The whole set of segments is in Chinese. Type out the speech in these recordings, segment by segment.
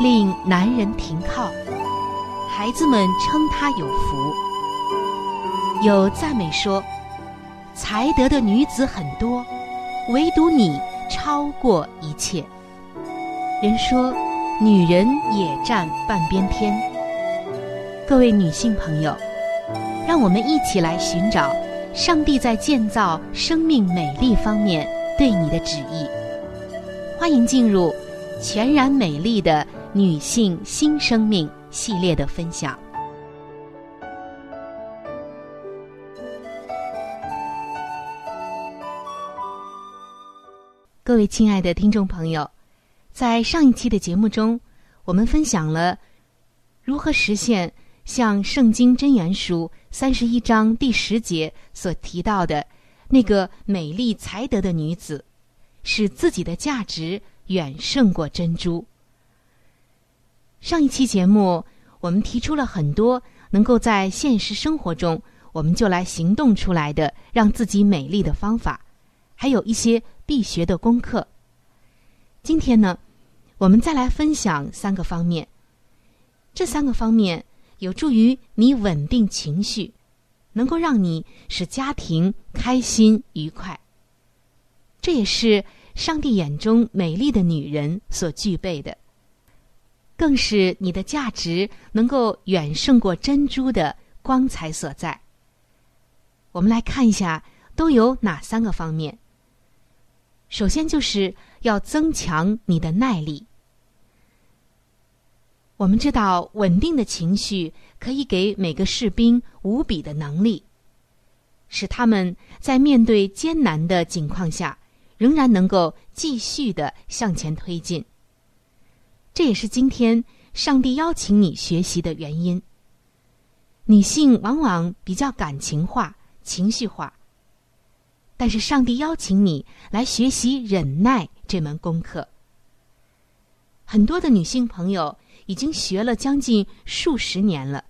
令男人停靠，孩子们称他有福。有赞美说，才德的女子很多，唯独你超过一切。人说，女人也占半边天。各位女性朋友，让我们一起来寻找上帝在建造生命美丽方面对你的旨意。欢迎进入全然美丽的。女性新生命系列的分享。各位亲爱的听众朋友，在上一期的节目中，我们分享了如何实现像《圣经真言书》三十一章第十节所提到的那个美丽才德的女子，使自己的价值远胜过珍珠。上一期节目，我们提出了很多能够在现实生活中我们就来行动出来的让自己美丽的方法，还有一些必学的功课。今天呢，我们再来分享三个方面。这三个方面有助于你稳定情绪，能够让你使家庭开心愉快。这也是上帝眼中美丽的女人所具备的。更是你的价值能够远胜过珍珠的光彩所在。我们来看一下都有哪三个方面。首先就是要增强你的耐力。我们知道，稳定的情绪可以给每个士兵无比的能力，使他们在面对艰难的境况下，仍然能够继续的向前推进。这也是今天上帝邀请你学习的原因。女性往往比较感情化、情绪化，但是上帝邀请你来学习忍耐这门功课。很多的女性朋友已经学了将近数十年了。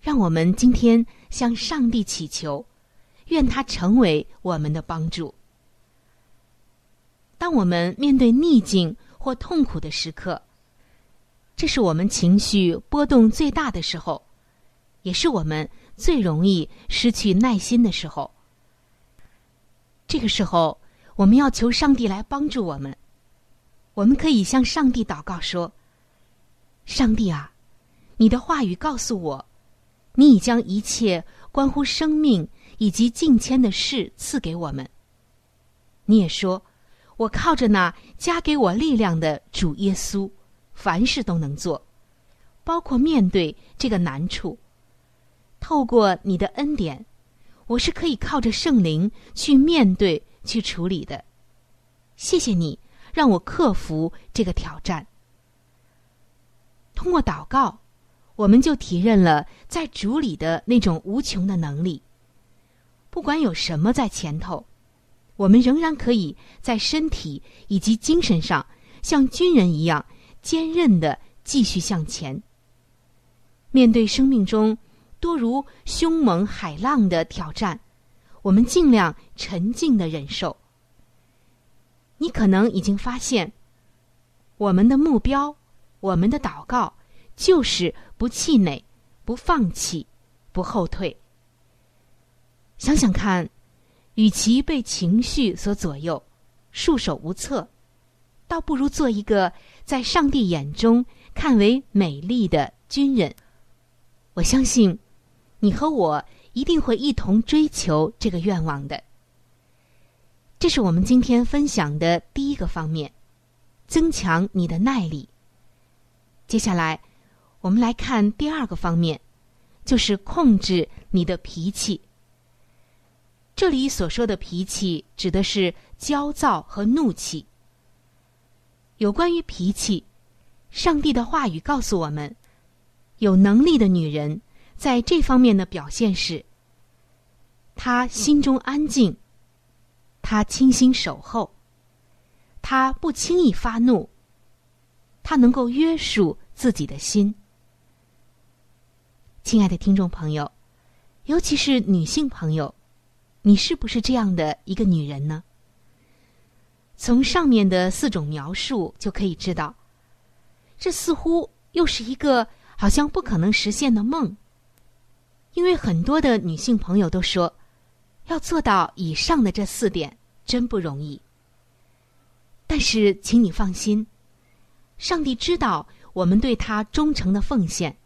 让我们今天向上帝祈求，愿他成为我们的帮助。当我们面对逆境，或痛苦的时刻，这是我们情绪波动最大的时候，也是我们最容易失去耐心的时候。这个时候，我们要求上帝来帮助我们。我们可以向上帝祷告说：“上帝啊，你的话语告诉我，你已将一切关乎生命以及敬迁的事赐给我们。你也说，我靠着那加给我力量的主耶稣，凡事都能做，包括面对这个难处。透过你的恩典，我是可以靠着圣灵去面对、去处理的。谢谢你，让我克服这个挑战。通过祷告，我们就体认了在主里的那种无穷的能力。不管有什么在前头，我们仍然可以在身体以及精神上像军人一样坚韧的继续向前。面对生命中多如凶猛海浪的挑战，我们尽量沉静的忍受。你可能已经发现，我们的目标。我们的祷告就是不气馁、不放弃、不后退。想想看，与其被情绪所左右、束手无策，倒不如做一个在上帝眼中看为美丽的军人。我相信，你和我一定会一同追求这个愿望的。这是我们今天分享的第一个方面：增强你的耐力。接下来，我们来看第二个方面，就是控制你的脾气。这里所说的脾气，指的是焦躁和怒气。有关于脾气，上帝的话语告诉我们，有能力的女人在这方面的表现是：她心中安静，她倾心守候，她不轻易发怒，她能够约束。自己的心，亲爱的听众朋友，尤其是女性朋友，你是不是这样的一个女人呢？从上面的四种描述就可以知道，这似乎又是一个好像不可能实现的梦。因为很多的女性朋友都说，要做到以上的这四点真不容易。但是，请你放心，上帝知道。我们对他忠诚的奉献，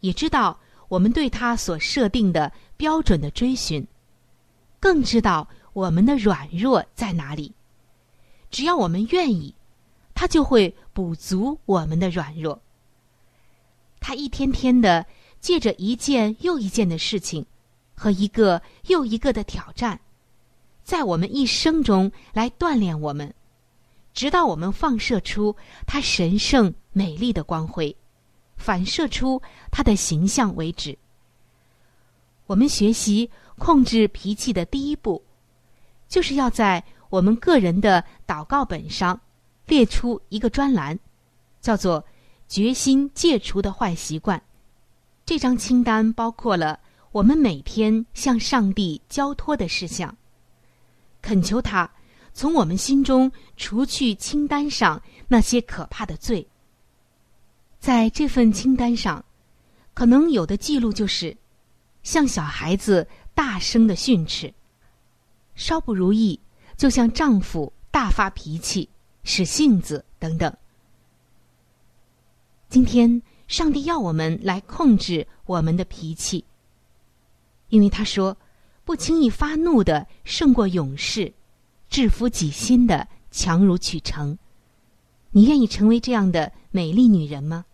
也知道我们对他所设定的标准的追寻，更知道我们的软弱在哪里。只要我们愿意，他就会补足我们的软弱。他一天天的借着一件又一件的事情，和一个又一个的挑战，在我们一生中来锻炼我们。直到我们放射出它神圣美丽的光辉，反射出它的形象为止。我们学习控制脾气的第一步，就是要在我们个人的祷告本上列出一个专栏，叫做“决心戒除的坏习惯”。这张清单包括了我们每天向上帝交托的事项，恳求他。从我们心中除去清单上那些可怕的罪。在这份清单上，可能有的记录就是，像小孩子大声的训斥，稍不如意就向丈夫大发脾气、使性子等等。今天，上帝要我们来控制我们的脾气，因为他说，不轻易发怒的胜过勇士。制服己心的强如取成，你愿意成为这样的美丽女人吗？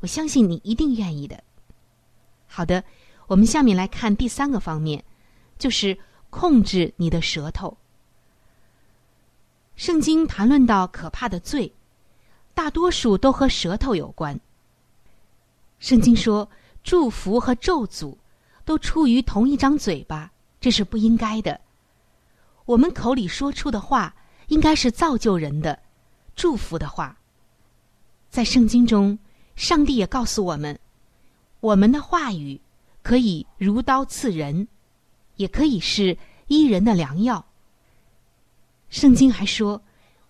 我相信你一定愿意的。好的，我们下面来看第三个方面，就是控制你的舌头。圣经谈论到可怕的罪，大多数都和舌头有关。圣经说，祝福和咒诅都出于同一张嘴巴，这是不应该的。我们口里说出的话，应该是造就人的、祝福的话。在圣经中，上帝也告诉我们，我们的话语可以如刀刺人，也可以是医人的良药。圣经还说，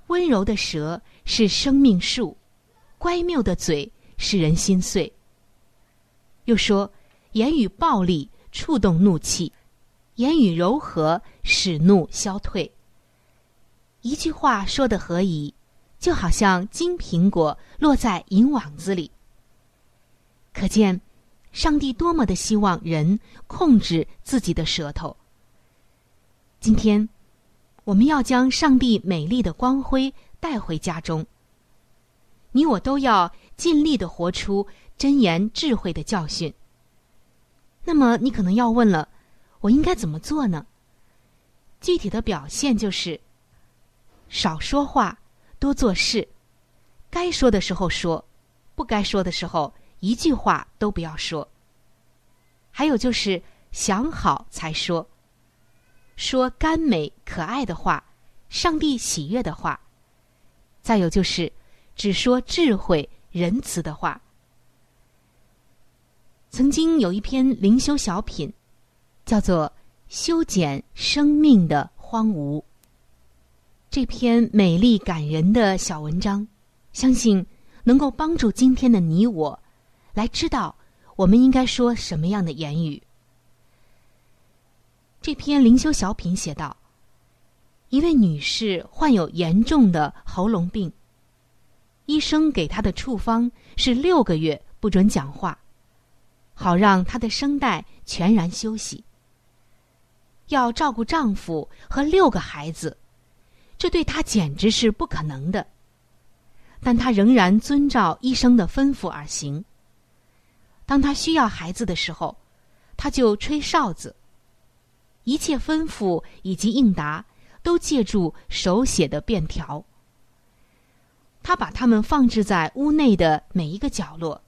温柔的舌是生命树，乖谬的嘴使人心碎。又说，言语暴力触动怒气。言语柔和，使怒消退。一句话说的何宜，就好像金苹果落在银网子里。可见，上帝多么的希望人控制自己的舌头。今天，我们要将上帝美丽的光辉带回家中。你我都要尽力的活出真言智慧的教训。那么，你可能要问了，我应该怎么做呢？具体的表现就是少说话，多做事。该说的时候说，不该说的时候一句话都不要说。还有就是想好才说，说甘美可爱的话，上帝喜悦的话。再有就是只说智慧仁慈的话。曾经有一篇灵修小品，叫做《修剪生命的荒芜》。这篇美丽感人的小文章。相信能够帮助今天的你我，来知道我们应该说什么样的言语。这篇灵修小品写道：一位女士患有严重的喉咙病，医生给她的处方是六个月不准讲话，好让她的声带全然休息。要照顾丈夫和六个孩子，这对她简直是不可能的。但她仍然遵照医生的吩咐而行。当他需要孩子的时候，他就吹哨子。一切吩咐以及应答都借助手写的便条。他把它们放置在屋内的每一个角落。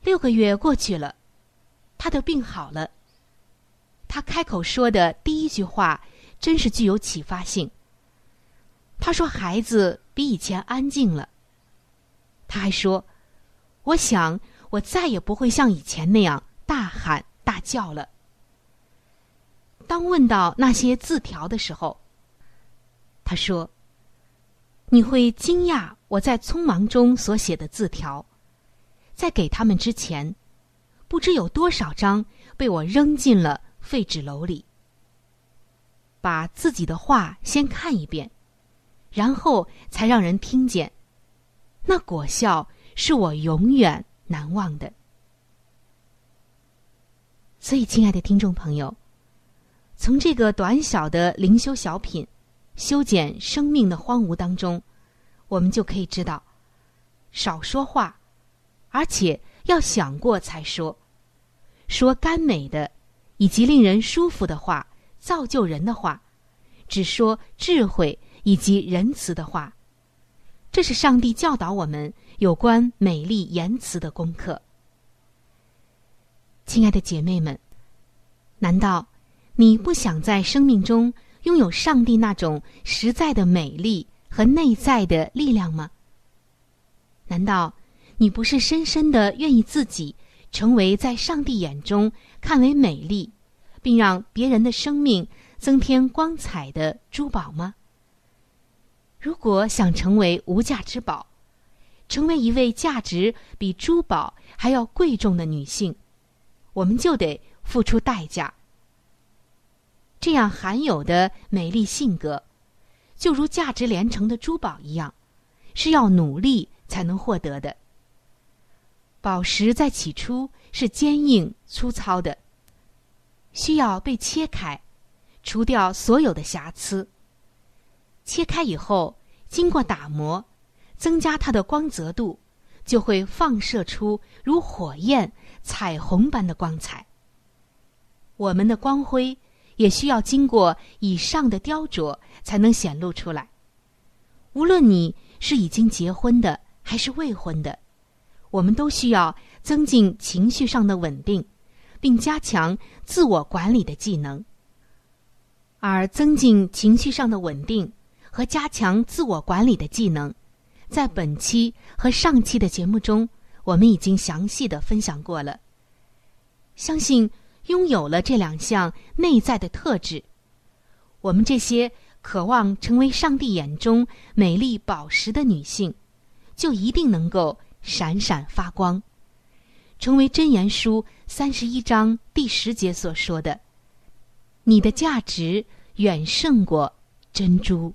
六个月过去了，他的病好了。他开口说的第一句话，真是具有启发性。他说：“孩子。”比以前安静了。他还说：“我想我再也不会像以前那样大喊大叫了。”当问到那些字条的时候，他说：“你会惊讶我在匆忙中所写的字条，在给他们之前，不知有多少张被我扔进了废纸篓里。把自己的话先看一遍。”然后才让人听见，那果笑是我永远难忘的。所以，亲爱的听众朋友，从这个短小的灵修小品《修剪生命的荒芜》当中，我们就可以知道，少说话，而且要想过才说，说甘美的以及令人舒服的话，造就人的话，只说智慧。以及仁慈的话，这是上帝教导我们有关美丽言辞的功课。亲爱的姐妹们，难道你不想在生命中拥有上帝那种实在的美丽和内在的力量吗？难道你不是深深的愿意自己成为在上帝眼中看为美丽，并让别人的生命增添光彩的珠宝吗？如果想成为无价之宝，成为一位价值比珠宝还要贵重的女性，我们就得付出代价。这样罕有的美丽性格，就如价值连城的珠宝一样，是要努力才能获得的。宝石在起初是坚硬粗糙的，需要被切开，除掉所有的瑕疵。切开以后，经过打磨，增加它的光泽度，就会放射出如火焰、彩虹般的光彩。我们的光辉也需要经过以上的雕琢才能显露出来。无论你是已经结婚的还是未婚的，我们都需要增进情绪上的稳定，并加强自我管理的技能。而增进情绪上的稳定。和加强自我管理的技能，在本期和上期的节目中，我们已经详细的分享过了。相信拥有了这两项内在的特质，我们这些渴望成为上帝眼中美丽宝石的女性，就一定能够闪闪发光，成为真言书三十一章第十节所说的：“你的价值远胜过珍珠。”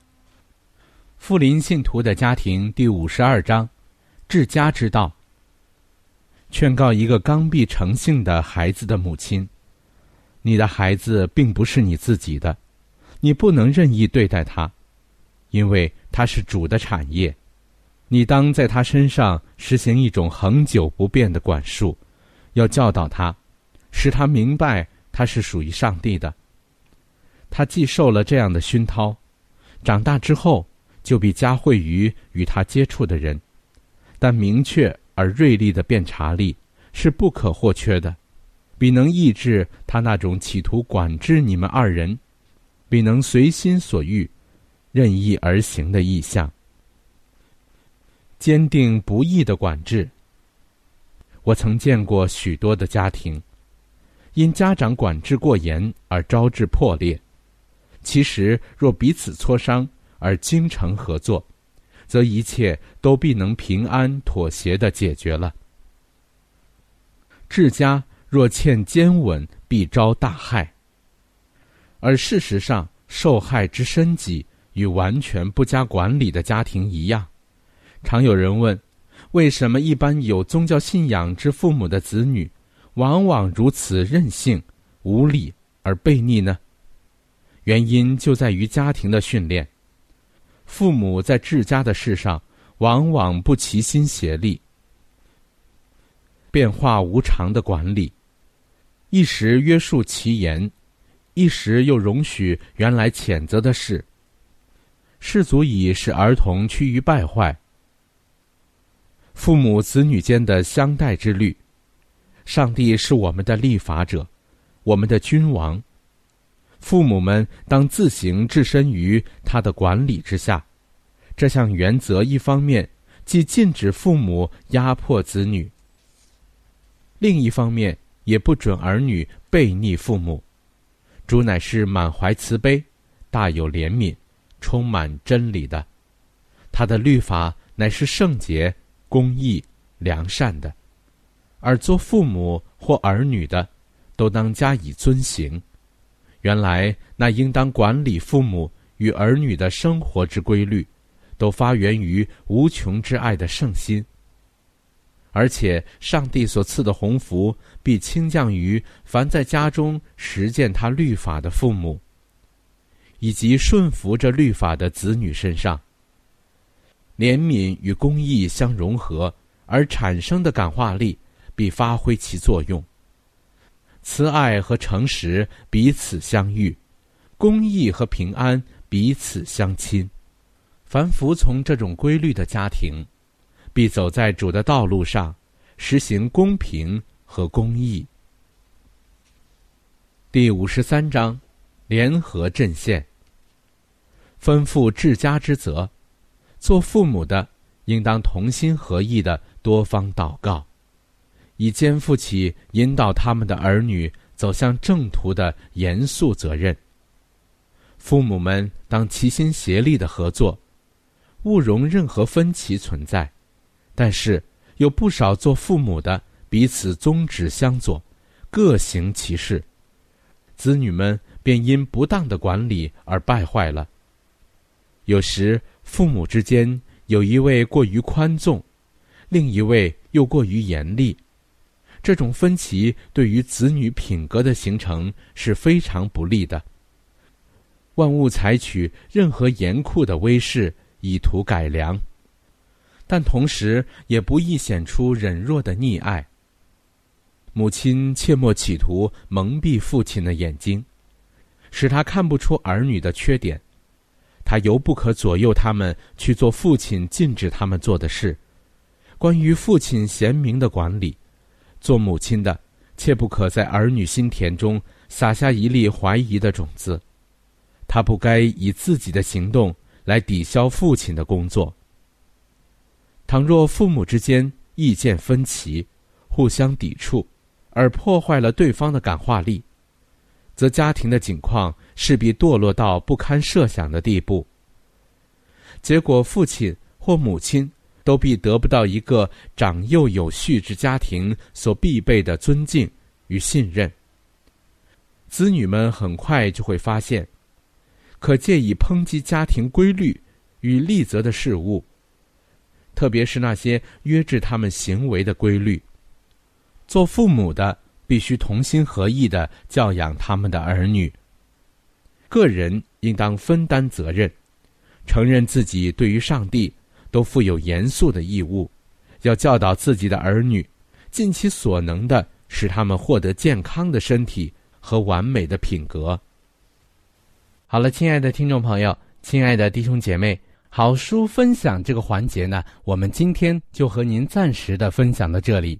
富林信徒的家庭第五十二章，治家之道。劝告一个刚愎成性的孩子的母亲：你的孩子并不是你自己的，你不能任意对待他，因为他是主的产业。你当在他身上实行一种恒久不变的管束，要教导他，使他明白他是属于上帝的。他既受了这样的熏陶，长大之后。就必加惠于与他接触的人，但明确而锐利的辨察力是不可或缺的，比能抑制他那种企图管制你们二人，比能随心所欲、任意而行的意向。坚定不义的管制。我曾见过许多的家庭，因家长管制过严而招致破裂。其实若彼此磋商，而精诚合作，则一切都必能平安妥协的解决了。治家若欠坚稳，必招大害。而事实上，受害之身己与完全不加管理的家庭一样。常有人问：为什么一般有宗教信仰之父母的子女，往往如此任性、无理而悖逆呢？原因就在于家庭的训练。父母在治家的事上，往往不齐心协力，变化无常的管理，一时约束其言，一时又容许原来谴责的事，是足以使儿童趋于败坏。父母子女间的相待之律，上帝是我们的立法者，我们的君王。父母们当自行置身于他的管理之下，这项原则一方面既禁止父母压迫子女，另一方面也不准儿女背逆父母。主乃是满怀慈悲、大有怜悯、充满真理的，他的律法乃是圣洁、公义、良善的，而做父母或儿女的，都当加以遵行。原来那应当管理父母与儿女的生活之规律，都发源于无穷之爱的圣心。而且上帝所赐的鸿福，必倾降于凡在家中实践他律法的父母，以及顺服着律法的子女身上。怜悯与公义相融合而产生的感化力，必发挥其作用。慈爱和诚实彼此相遇，公义和平安彼此相亲。凡服从这种规律的家庭，必走在主的道路上，实行公平、和公义。第五十三章，联合阵线。吩咐治家之责，做父母的应当同心合意的多方祷告，以肩负起引导他们的儿女走向正途的严肃责任。父母们当齐心协力的合作，勿容任何分歧存在。但是有不少做父母的彼此宗旨相左，各行其事，子女们便因不当的管理而败坏了。有时父母之间有一位过于宽纵，另一位又过于严厉，这种分歧对于子女品格的形成是非常不利的。万物采取任何严酷的威势，以图改良，但同时也不易显出忍弱的溺爱。母亲切莫企图蒙蔽父亲的眼睛，使他看不出儿女的缺点。他尤不可左右他们去做父亲禁止他们做的事。关于父亲贤明的管理，做母亲的切不可在儿女心田中撒下一粒怀疑的种子。他不该以自己的行动来抵消父亲的工作。倘若父母之间意见分歧、互相抵触，而破坏了对方的感化力，则家庭的境况势必堕落到不堪设想的地步。结果，父亲或母亲都必得不到一个长幼有序之家庭所必备的尊敬与信任。子女们很快就会发现。可借以抨击家庭规律与立则的事物，特别是那些约制他们行为的规律。做父母的必须同心合意的教养他们的儿女。个人应当分担责任，承认自己对于上帝都负有严肃的义务，要教导自己的儿女，尽其所能的使他们获得健康的身体和完美的品格。好了，亲爱的听众朋友，亲爱的弟兄姐妹，好书分享这个环节呢，我们今天就和您暂时的分享到这里。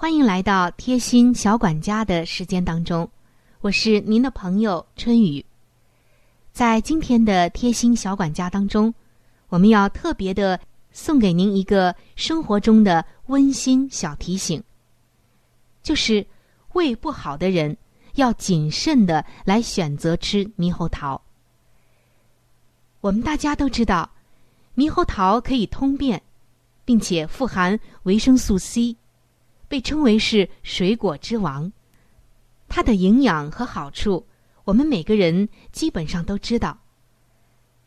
欢迎来到贴心小管家的时间当中，我是您的朋友春雨。在今天的贴心小管家当中，我们要特别的送给您一个生活中的温馨小提醒，就是胃不好的人。要谨慎的来选择吃猕猴桃。我们大家都知道，猕猴桃可以通便，并且富含维生素 C，被称为是水果之王。它的营养和好处，我们每个人基本上都知道。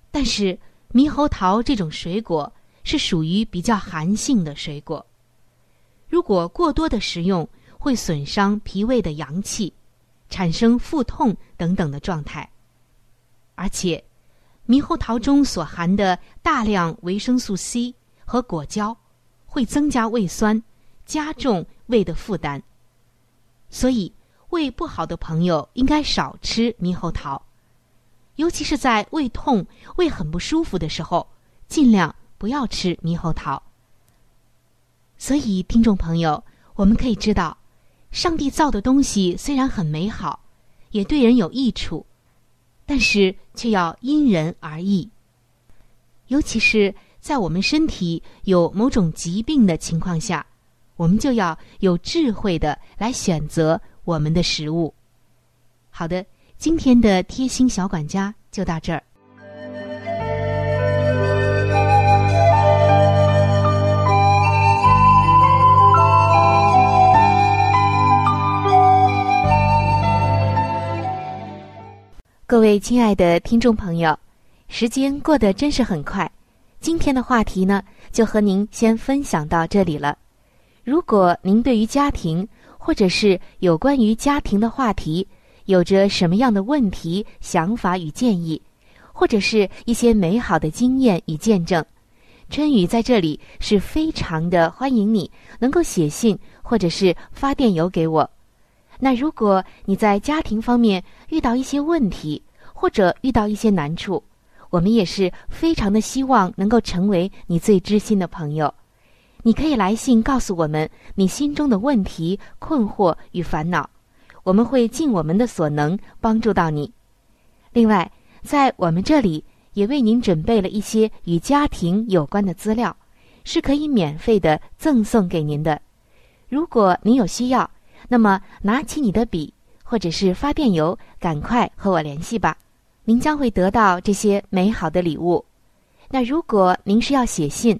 但是，猕猴桃这种水果是属于比较寒性的水果，如果过多的食用，会损伤脾胃的阳气。产生腹痛等等的状态，而且，猕猴桃中所含的大量维生素 C 和果胶，会增加胃酸，加重胃的负担。所以，胃不好的朋友应该少吃猕猴桃，尤其是在胃痛、胃很不舒服的时候，尽量不要吃猕猴桃。所以，听众朋友，我们可以知道。上帝造的东西虽然很美好，也对人有益处，但是却要因人而异。尤其是在我们身体有某种疾病的情况下，我们就要有智慧的来选择我们的食物。好的，今天的贴心小管家就到这儿。各位亲爱的听众朋友，时间过得真是很快。今天的话题呢，就和您先分享到这里了。如果您对于家庭或者是有关于家庭的话题，有着什么样的问题、想法与建议，或者是一些美好的经验与见证，春雨在这里是非常的欢迎你能够写信或者是发电邮给我。那如果你在家庭方面遇到一些问题，或者遇到一些难处，我们也是非常的希望能够成为你最知心的朋友。你可以来信告诉我们你心中的问题、困惑与烦恼，我们会尽我们的所能帮助到你。另外，在我们这里也为您准备了一些与家庭有关的资料，是可以免费的赠送给您的。如果您有需要，那么，拿起你的笔，或者是发电邮，赶快和我联系吧。您将会得到这些美好的礼物。那如果您是要写信，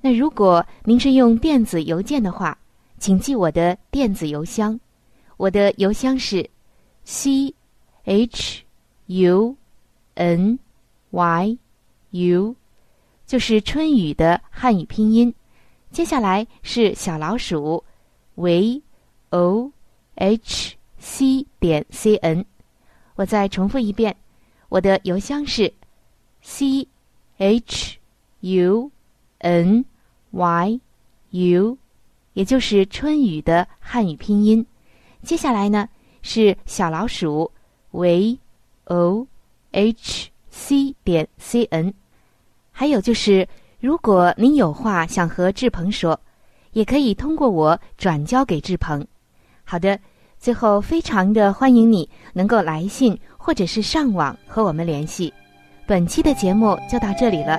那如果您是用电子邮件的话，请记我的电子邮箱，我的邮箱是 c h u n y u，就是春雨的汉语拼音。接下来是小老鼠 v。o h c 点 c n，我再重复一遍，我的邮箱是 c h u n y u，也就是春雨的汉语拼音。接下来呢是小老鼠 v o h c 点 c n，还有就是，如果您有话想和志鹏说，也可以通过我转交给志鹏。好的，最后非常的欢迎你能够来信或者是上网和我们联系。本期的节目就到这里了，